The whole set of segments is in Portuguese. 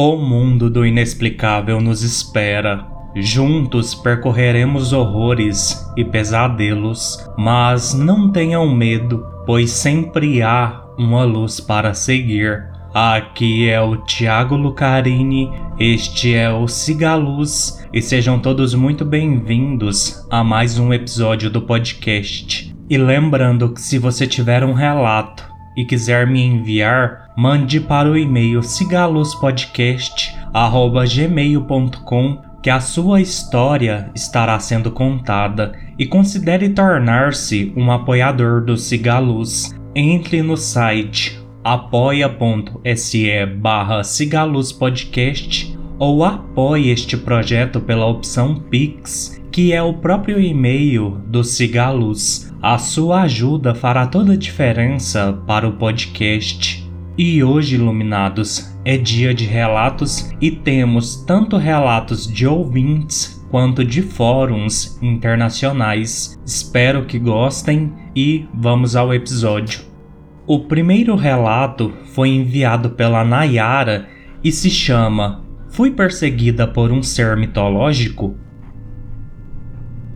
O mundo do inexplicável nos espera. Juntos percorreremos horrores e pesadelos, mas não tenham medo, pois sempre há uma luz para seguir. Aqui é o Tiago Lucarini, este é o Cigaluz e sejam todos muito bem-vindos a mais um episódio do podcast. E lembrando que se você tiver um relato e quiser me enviar, mande para o e-mail cigaluzpodcast@gmail.com que a sua história estará sendo contada e considere tornar-se um apoiador do Cigaluz. Entre no site apoia.se barra Podcast ou apoie este projeto pela opção Pix, que é o próprio e-mail do Cigaluz. A sua ajuda fará toda a diferença para o podcast. E hoje, iluminados, é dia de relatos e temos tanto relatos de ouvintes quanto de fóruns internacionais. Espero que gostem e vamos ao episódio. O primeiro relato foi enviado pela Nayara e se chama Fui perseguida por um ser mitológico?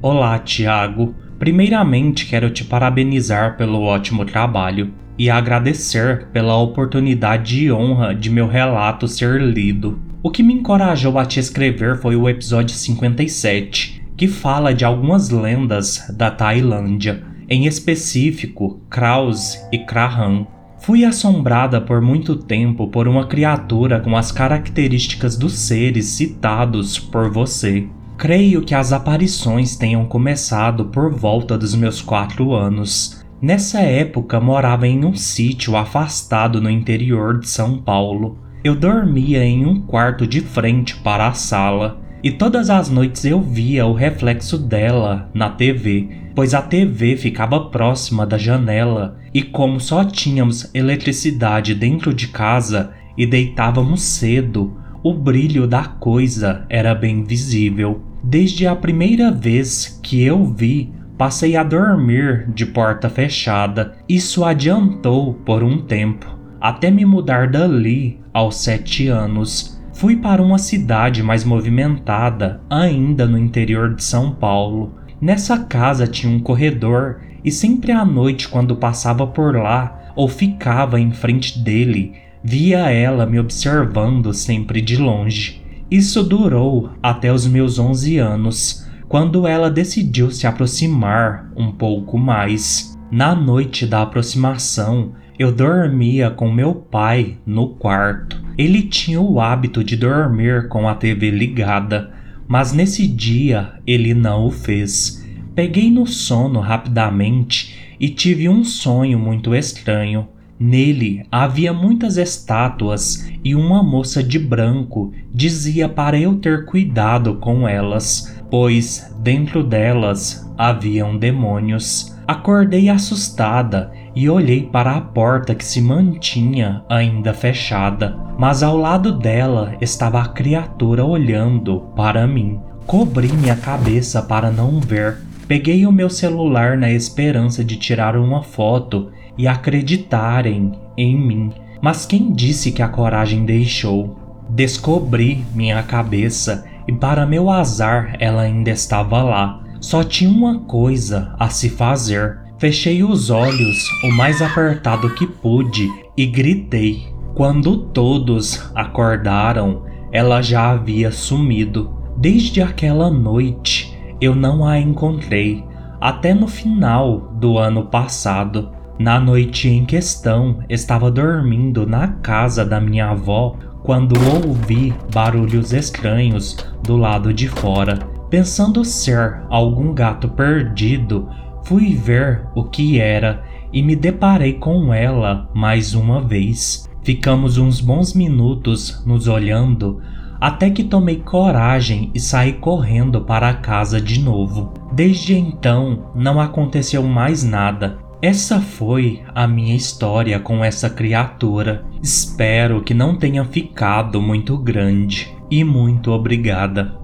Olá, Tiago. Primeiramente, quero te parabenizar pelo ótimo trabalho e agradecer pela oportunidade e honra de meu relato ser lido. O que me encorajou a te escrever foi o episódio 57, que fala de algumas lendas da Tailândia em específico Kraus e Krahan. Fui assombrada por muito tempo por uma criatura com as características dos seres citados por você. Creio que as aparições tenham começado por volta dos meus quatro anos. Nessa época morava em um sítio afastado no interior de São Paulo. Eu dormia em um quarto de frente para a sala e todas as noites eu via o reflexo dela na TV, pois a TV ficava próxima da janela e, como só tínhamos eletricidade dentro de casa e deitávamos cedo, o brilho da coisa era bem visível. Desde a primeira vez que eu vi, passei a dormir de porta fechada. Isso adiantou por um tempo, até me mudar dali aos sete anos Fui para uma cidade mais movimentada, ainda no interior de São Paulo. Nessa casa tinha um corredor e sempre à noite, quando passava por lá ou ficava em frente dele, via ela me observando sempre de longe. Isso durou até os meus 11 anos, quando ela decidiu se aproximar um pouco mais. Na noite da aproximação, eu dormia com meu pai no quarto. Ele tinha o hábito de dormir com a TV ligada, mas nesse dia ele não o fez. Peguei no sono rapidamente e tive um sonho muito estranho. Nele havia muitas estátuas e uma moça de branco dizia para eu ter cuidado com elas, pois dentro delas haviam demônios. Acordei assustada e olhei para a porta que se mantinha ainda fechada, mas ao lado dela estava a criatura olhando para mim. Cobri minha cabeça para não ver. Peguei o meu celular na esperança de tirar uma foto e acreditarem em mim. Mas quem disse que a coragem deixou? Descobri minha cabeça e, para meu azar, ela ainda estava lá. Só tinha uma coisa a se fazer Fechei os olhos o mais apertado que pude e gritei. Quando todos acordaram, ela já havia sumido. Desde aquela noite eu não a encontrei, até no final do ano passado. Na noite em questão, estava dormindo na casa da minha avó quando ouvi barulhos estranhos do lado de fora. Pensando ser algum gato perdido, Fui ver o que era e me deparei com ela mais uma vez. Ficamos uns bons minutos nos olhando até que tomei coragem e saí correndo para a casa de novo. Desde então não aconteceu mais nada. Essa foi a minha história com essa criatura. Espero que não tenha ficado muito grande. E muito obrigada.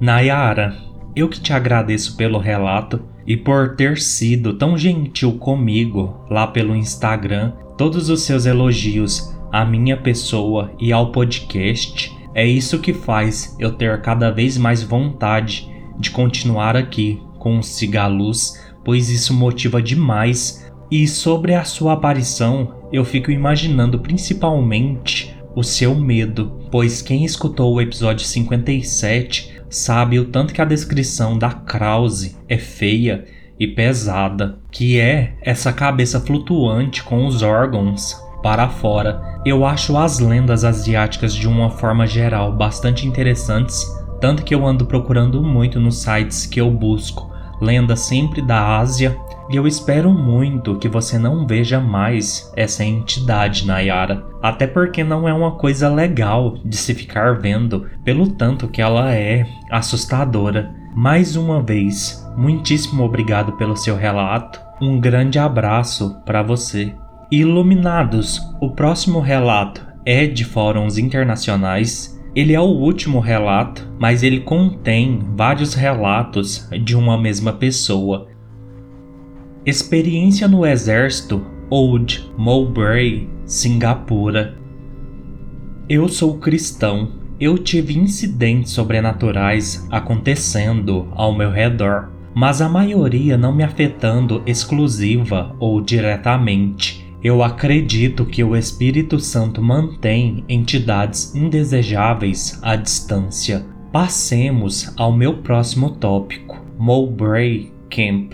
Nayara, eu que te agradeço pelo relato e por ter sido tão gentil comigo lá pelo Instagram. Todos os seus elogios à minha pessoa e ao podcast, é isso que faz eu ter cada vez mais vontade de continuar aqui com o Cigaluz, pois isso motiva demais. E sobre a sua aparição, eu fico imaginando principalmente o seu medo, pois quem escutou o episódio 57 sabe o tanto que a descrição da Krause é feia e pesada, que é essa cabeça flutuante com os órgãos para fora. Eu acho as lendas asiáticas de uma forma geral bastante interessantes, tanto que eu ando procurando muito nos sites que eu busco lendas sempre da Ásia, e eu espero muito que você não veja mais essa entidade, Nayara. Até porque não é uma coisa legal de se ficar vendo, pelo tanto que ela é assustadora. Mais uma vez, muitíssimo obrigado pelo seu relato. Um grande abraço para você. Iluminados, o próximo relato é de fóruns internacionais. Ele é o último relato, mas ele contém vários relatos de uma mesma pessoa. Experiência no Exército Old Mowbray, Singapura. Eu sou cristão. Eu tive incidentes sobrenaturais acontecendo ao meu redor, mas a maioria não me afetando exclusiva ou diretamente. Eu acredito que o Espírito Santo mantém entidades indesejáveis à distância. Passemos ao meu próximo tópico: Mowbray Camp.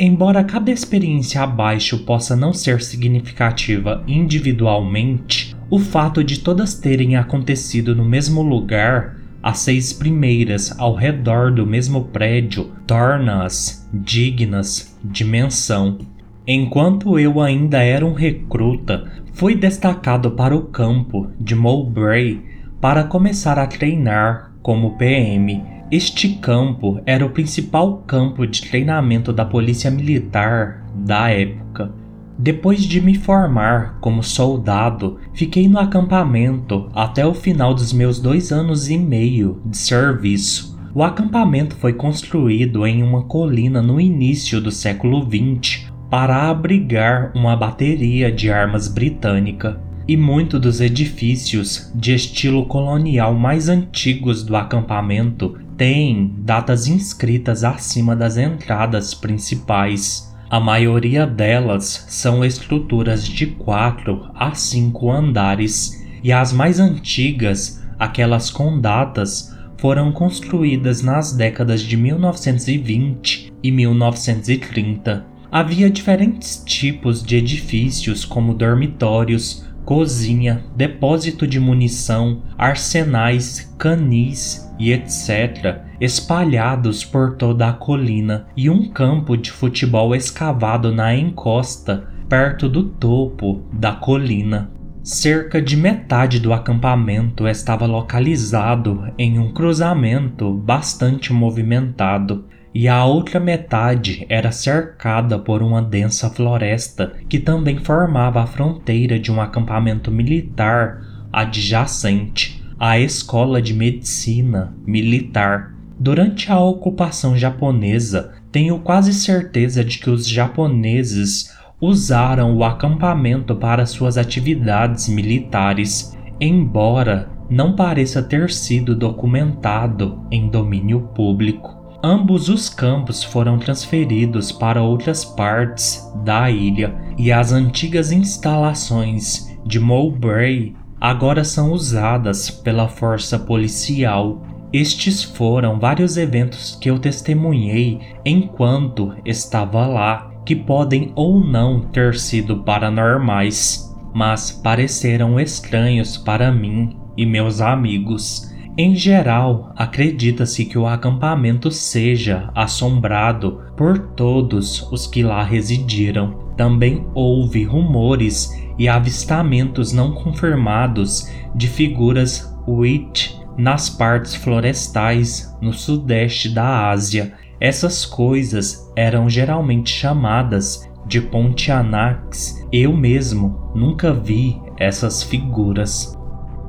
Embora cada experiência abaixo possa não ser significativa individualmente, o fato de todas terem acontecido no mesmo lugar, as seis primeiras ao redor do mesmo prédio, torna-as dignas de menção. Enquanto eu ainda era um recruta, fui destacado para o campo de Mowbray para começar a treinar como PM este campo era o principal campo de treinamento da polícia militar da época. Depois de me formar como soldado, fiquei no acampamento até o final dos meus dois anos e meio de serviço. O acampamento foi construído em uma colina no início do século XX para abrigar uma bateria de armas britânica e muitos dos edifícios de estilo colonial mais antigos do acampamento têm datas inscritas acima das entradas principais. A maioria delas são estruturas de 4 a 5 andares, e as mais antigas, aquelas com datas, foram construídas nas décadas de 1920 e 1930. Havia diferentes tipos de edifícios, como dormitórios, cozinha, depósito de munição, arsenais, canis e etc., espalhados por toda a colina, e um campo de futebol escavado na encosta perto do topo da colina. Cerca de metade do acampamento estava localizado em um cruzamento bastante movimentado, e a outra metade era cercada por uma densa floresta que também formava a fronteira de um acampamento militar adjacente à Escola de Medicina Militar. Durante a ocupação japonesa, tenho quase certeza de que os japoneses usaram o acampamento para suas atividades militares, embora não pareça ter sido documentado em domínio público. Ambos os campos foram transferidos para outras partes da ilha e as antigas instalações de Mowbray agora são usadas pela força policial. Estes foram vários eventos que eu testemunhei enquanto estava lá, que podem ou não ter sido paranormais, mas pareceram estranhos para mim e meus amigos. Em geral, acredita-se que o acampamento seja assombrado por todos os que lá residiram. Também houve rumores e avistamentos não confirmados de figuras Witch nas partes florestais no sudeste da Ásia. Essas coisas eram geralmente chamadas de Pontianacs. Eu mesmo nunca vi essas figuras.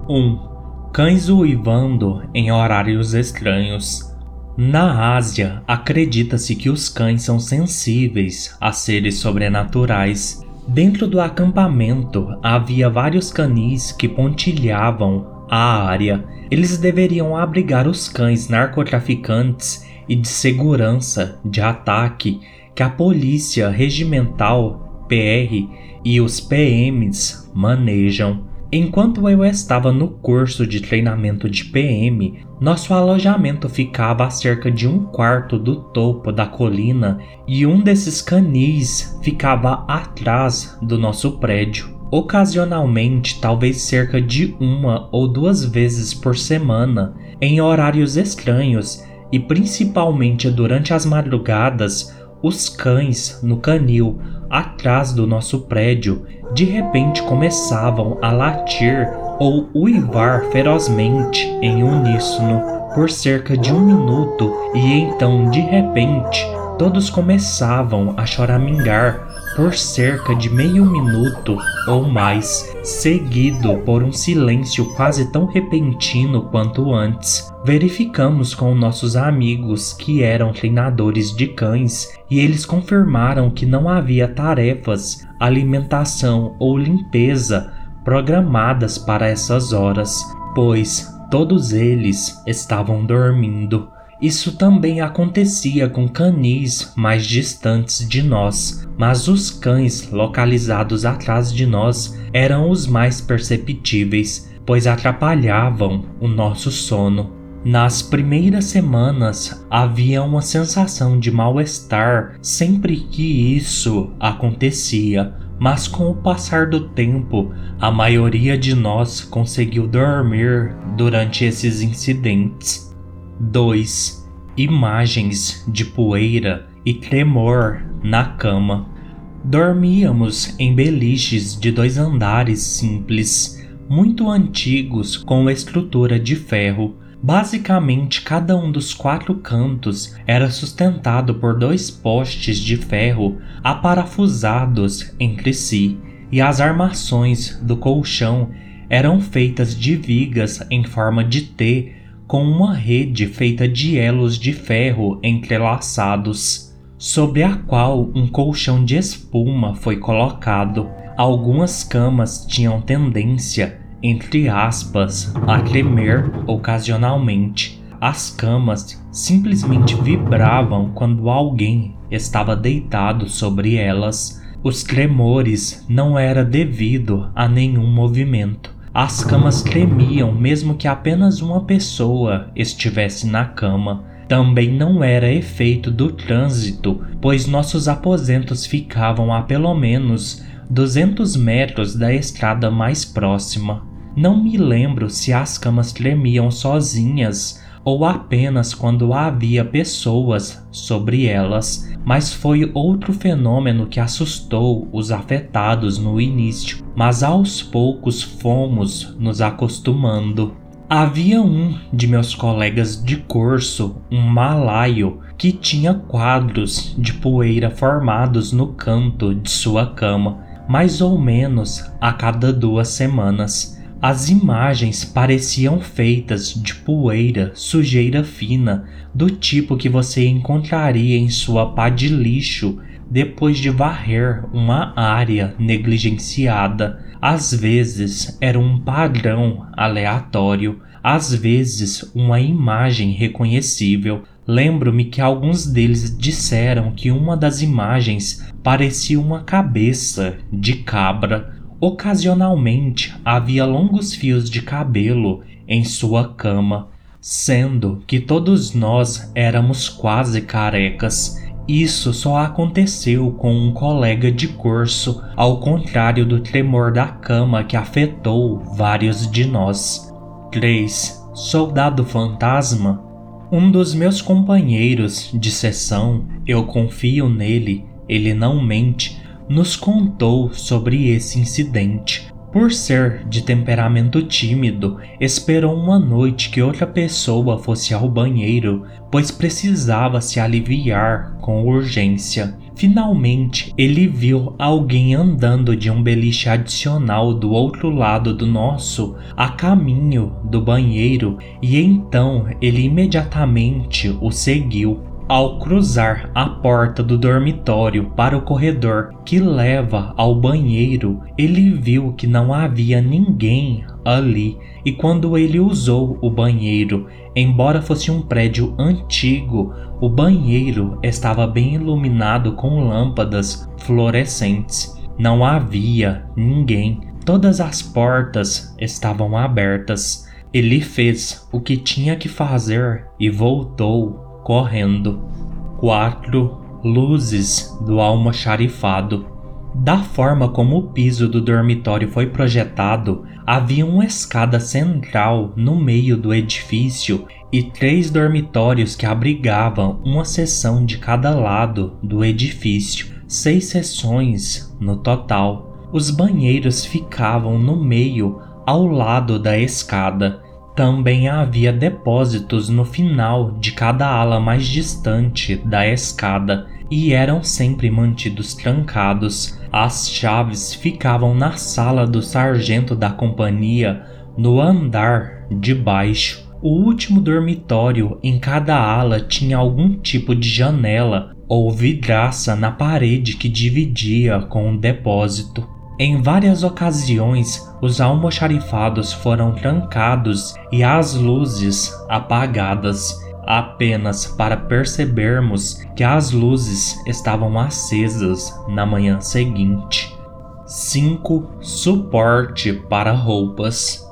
1. Um, cães uivando em horários estranhos. Na Ásia, acredita-se que os cães são sensíveis a seres sobrenaturais. Dentro do acampamento havia vários canis que pontilhavam a área. Eles deveriam abrigar os cães narcotraficantes e de segurança de ataque que a polícia regimental PR e os PMs manejam. Enquanto eu estava no curso de treinamento de PM, nosso alojamento ficava a cerca de um quarto do topo da colina e um desses canis ficava atrás do nosso prédio. Ocasionalmente, talvez cerca de uma ou duas vezes por semana, em horários estranhos e principalmente durante as madrugadas, os cães no canil atrás do nosso prédio de repente começavam a latir ou uivar ferozmente em uníssono por cerca de um minuto e então de repente todos começavam a choramingar por cerca de meio minuto ou mais, seguido por um silêncio quase tão repentino quanto antes. Verificamos com nossos amigos que eram treinadores de cães e eles confirmaram que não havia tarefas, alimentação ou limpeza programadas para essas horas, pois todos eles estavam dormindo. Isso também acontecia com canis mais distantes de nós, mas os cães localizados atrás de nós eram os mais perceptíveis, pois atrapalhavam o nosso sono. Nas primeiras semanas havia uma sensação de mal-estar sempre que isso acontecia, mas com o passar do tempo, a maioria de nós conseguiu dormir durante esses incidentes. 2. Imagens de poeira e tremor na cama. Dormíamos em beliches de dois andares simples, muito antigos com estrutura de ferro. Basicamente, cada um dos quatro cantos era sustentado por dois postes de ferro aparafusados entre si, e as armações do colchão eram feitas de vigas em forma de T com uma rede feita de elos de ferro entrelaçados, sobre a qual um colchão de espuma foi colocado. Algumas camas tinham tendência, entre aspas, a tremer ocasionalmente. As camas simplesmente vibravam quando alguém estava deitado sobre elas. Os tremores não era devido a nenhum movimento. As camas tremiam mesmo que apenas uma pessoa estivesse na cama. Também não era efeito do trânsito, pois nossos aposentos ficavam a pelo menos 200 metros da estrada mais próxima. Não me lembro se as camas tremiam sozinhas ou apenas quando havia pessoas sobre elas, mas foi outro fenômeno que assustou os afetados no início, mas aos poucos fomos nos acostumando. Havia um de meus colegas de curso, um malaio, que tinha quadros de poeira formados no canto de sua cama, mais ou menos a cada duas semanas. As imagens pareciam feitas de poeira, sujeira fina, do tipo que você encontraria em sua pá de lixo depois de varrer uma área negligenciada. Às vezes era um padrão aleatório, às vezes uma imagem reconhecível. Lembro-me que alguns deles disseram que uma das imagens parecia uma cabeça de cabra Ocasionalmente havia longos fios de cabelo em sua cama, sendo que todos nós éramos quase carecas. Isso só aconteceu com um colega de curso, ao contrário do tremor da cama que afetou vários de nós. 3. Soldado Fantasma Um dos meus companheiros de sessão, eu confio nele, ele não mente, nos contou sobre esse incidente. Por ser de temperamento tímido, esperou uma noite que outra pessoa fosse ao banheiro, pois precisava se aliviar com urgência. Finalmente, ele viu alguém andando de um beliche adicional do outro lado do nosso, a caminho do banheiro, e então ele imediatamente o seguiu. Ao cruzar a porta do dormitório para o corredor que leva ao banheiro, ele viu que não havia ninguém ali, e quando ele usou o banheiro, embora fosse um prédio antigo, o banheiro estava bem iluminado com lâmpadas fluorescentes. Não havia ninguém. Todas as portas estavam abertas. Ele fez o que tinha que fazer e voltou correndo. Quatro luzes do almoxarifado. Da forma como o piso do dormitório foi projetado, havia uma escada central no meio do edifício e três dormitórios que abrigavam uma seção de cada lado do edifício, seis seções no total. Os banheiros ficavam no meio, ao lado da escada, também havia depósitos no final de cada ala mais distante da escada e eram sempre mantidos trancados. As chaves ficavam na sala do sargento da companhia, no andar de baixo. O último dormitório em cada ala tinha algum tipo de janela ou vidraça na parede que dividia com o depósito. Em várias ocasiões, os almoxarifados foram trancados e as luzes apagadas, apenas para percebermos que as luzes estavam acesas na manhã seguinte. 5. Suporte para roupas.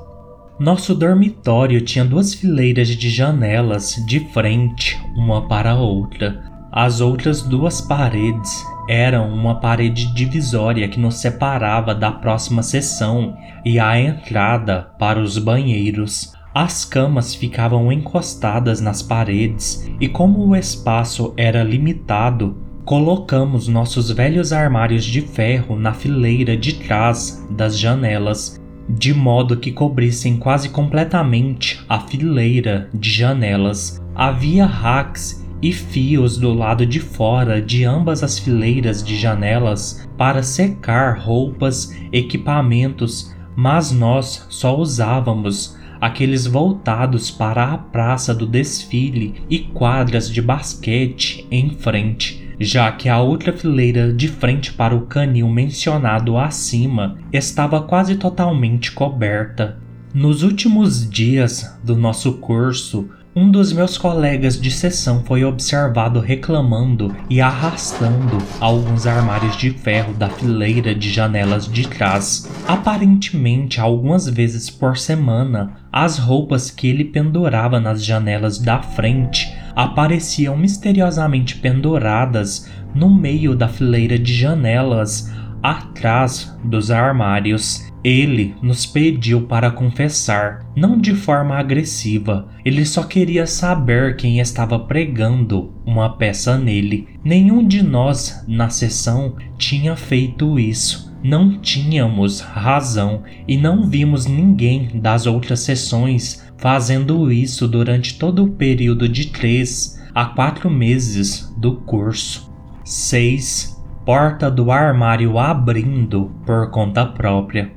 Nosso dormitório tinha duas fileiras de janelas de frente uma para a outra. As outras duas paredes eram uma parede divisória que nos separava da próxima seção e a entrada para os banheiros. As camas ficavam encostadas nas paredes e, como o espaço era limitado, colocamos nossos velhos armários de ferro na fileira de trás das janelas, de modo que cobrissem quase completamente a fileira de janelas. Havia racks e fios do lado de fora de ambas as fileiras de janelas para secar roupas, equipamentos, mas nós só usávamos aqueles voltados para a praça do desfile e quadras de basquete em frente, já que a outra fileira de frente para o canil mencionado acima estava quase totalmente coberta. Nos últimos dias do nosso curso, um dos meus colegas de sessão foi observado reclamando e arrastando alguns armários de ferro da fileira de janelas de trás. Aparentemente, algumas vezes por semana, as roupas que ele pendurava nas janelas da frente apareciam misteriosamente penduradas no meio da fileira de janelas atrás dos armários. Ele nos pediu para confessar, não de forma agressiva, ele só queria saber quem estava pregando uma peça nele. Nenhum de nós na sessão tinha feito isso. Não tínhamos razão e não vimos ninguém das outras sessões fazendo isso durante todo o período de três a quatro meses do curso. 6 porta do armário abrindo por conta própria.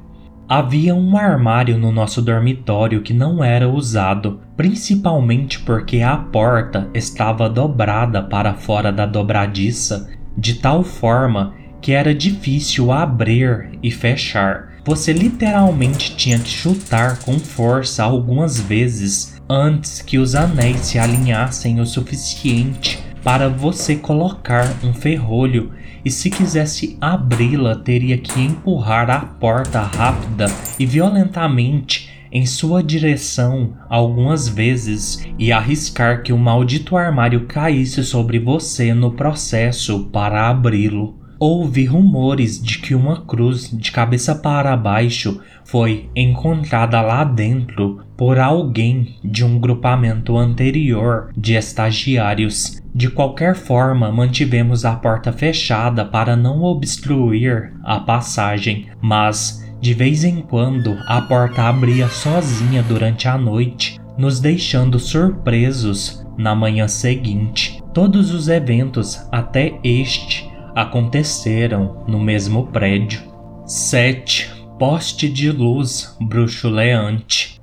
Havia um armário no nosso dormitório que não era usado, principalmente porque a porta estava dobrada para fora da dobradiça, de tal forma que era difícil abrir e fechar. Você literalmente tinha que chutar com força algumas vezes antes que os anéis se alinhassem o suficiente para você colocar um ferrolho e se quisesse abri-la teria que empurrar a porta rápida e violentamente em sua direção algumas vezes e arriscar que o maldito armário caísse sobre você no processo para abri-lo. Houve rumores de que uma cruz de cabeça para baixo foi encontrada lá dentro por alguém de um grupamento anterior de estagiários. De qualquer forma, mantivemos a porta fechada para não obstruir a passagem, mas de vez em quando a porta abria sozinha durante a noite, nos deixando surpresos na manhã seguinte. Todos os eventos até este aconteceram no mesmo prédio. 7. Poste de luz bruxuleante.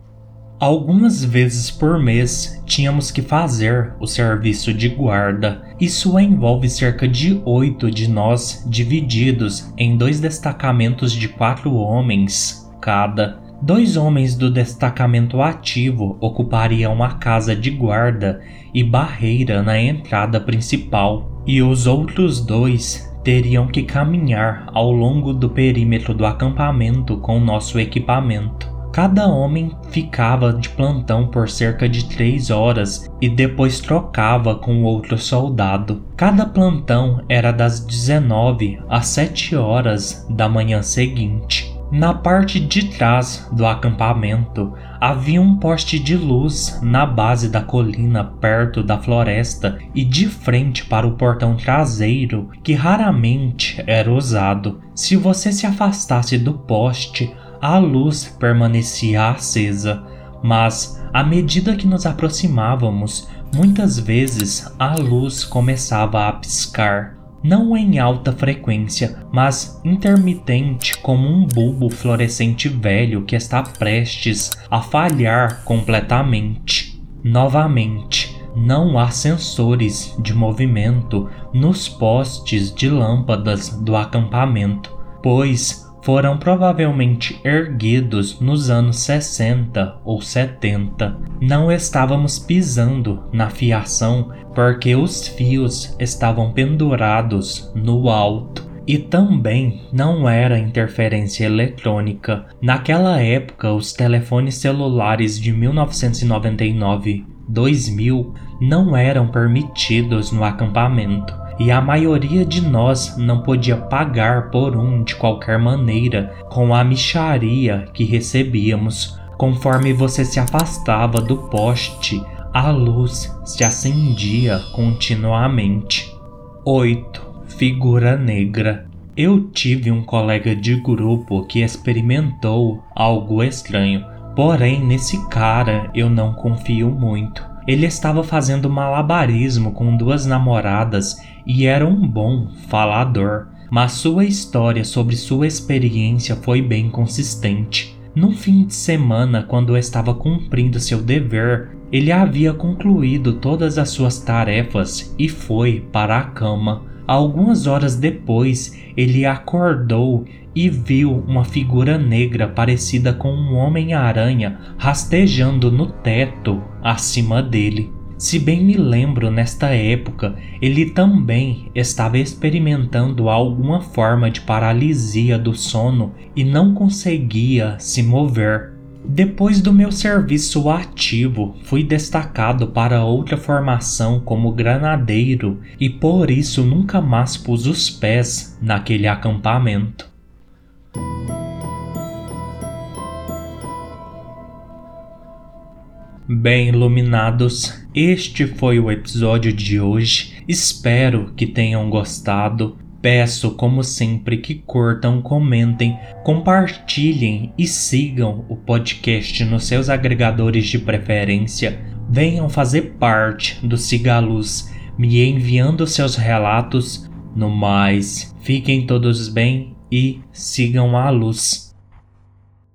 Algumas vezes por mês tínhamos que fazer o serviço de guarda. Isso envolve cerca de oito de nós divididos em dois destacamentos de quatro homens cada. Dois homens do destacamento ativo ocupariam a casa de guarda e barreira na entrada principal, e os outros dois teriam que caminhar ao longo do perímetro do acampamento com nosso equipamento. Cada homem ficava de plantão por cerca de três horas e depois trocava com outro soldado. Cada plantão era das 19 às 7 horas da manhã seguinte. Na parte de trás do acampamento havia um poste de luz na base da colina perto da floresta e de frente para o portão traseiro que raramente era usado. Se você se afastasse do poste, a luz permanecia acesa, mas à medida que nos aproximávamos, muitas vezes a luz começava a piscar, não em alta frequência, mas intermitente como um bulbo fluorescente velho que está prestes a falhar completamente. Novamente, não há sensores de movimento nos postes de lâmpadas do acampamento, pois foram provavelmente erguidos nos anos 60 ou 70. Não estávamos pisando na fiação porque os fios estavam pendurados no alto. E também não era interferência eletrônica. Naquela época, os telefones celulares de 1999 2000 não eram permitidos no acampamento e a maioria de nós não podia pagar por um de qualquer maneira com a micharia que recebíamos. Conforme você se afastava do poste, a luz se acendia continuamente. 8. Figura negra. Eu tive um colega de grupo que experimentou algo estranho, porém nesse cara eu não confio muito. Ele estava fazendo malabarismo com duas namoradas e era um bom falador, mas sua história sobre sua experiência foi bem consistente. Num fim de semana, quando estava cumprindo seu dever, ele havia concluído todas as suas tarefas e foi para a cama. Algumas horas depois, ele acordou e viu uma figura negra parecida com um homem-aranha rastejando no teto acima dele. Se bem me lembro, nesta época, ele também estava experimentando alguma forma de paralisia do sono e não conseguia se mover. Depois do meu serviço ativo, fui destacado para outra formação como granadeiro e por isso nunca mais pus os pés naquele acampamento. Bem iluminados, este foi o episódio de hoje. Espero que tenham gostado. Peço, como sempre, que curtam, comentem, compartilhem e sigam o podcast nos seus agregadores de preferência. Venham fazer parte do Sigaluz, me enviando seus relatos. No mais, fiquem todos bem e sigam a luz.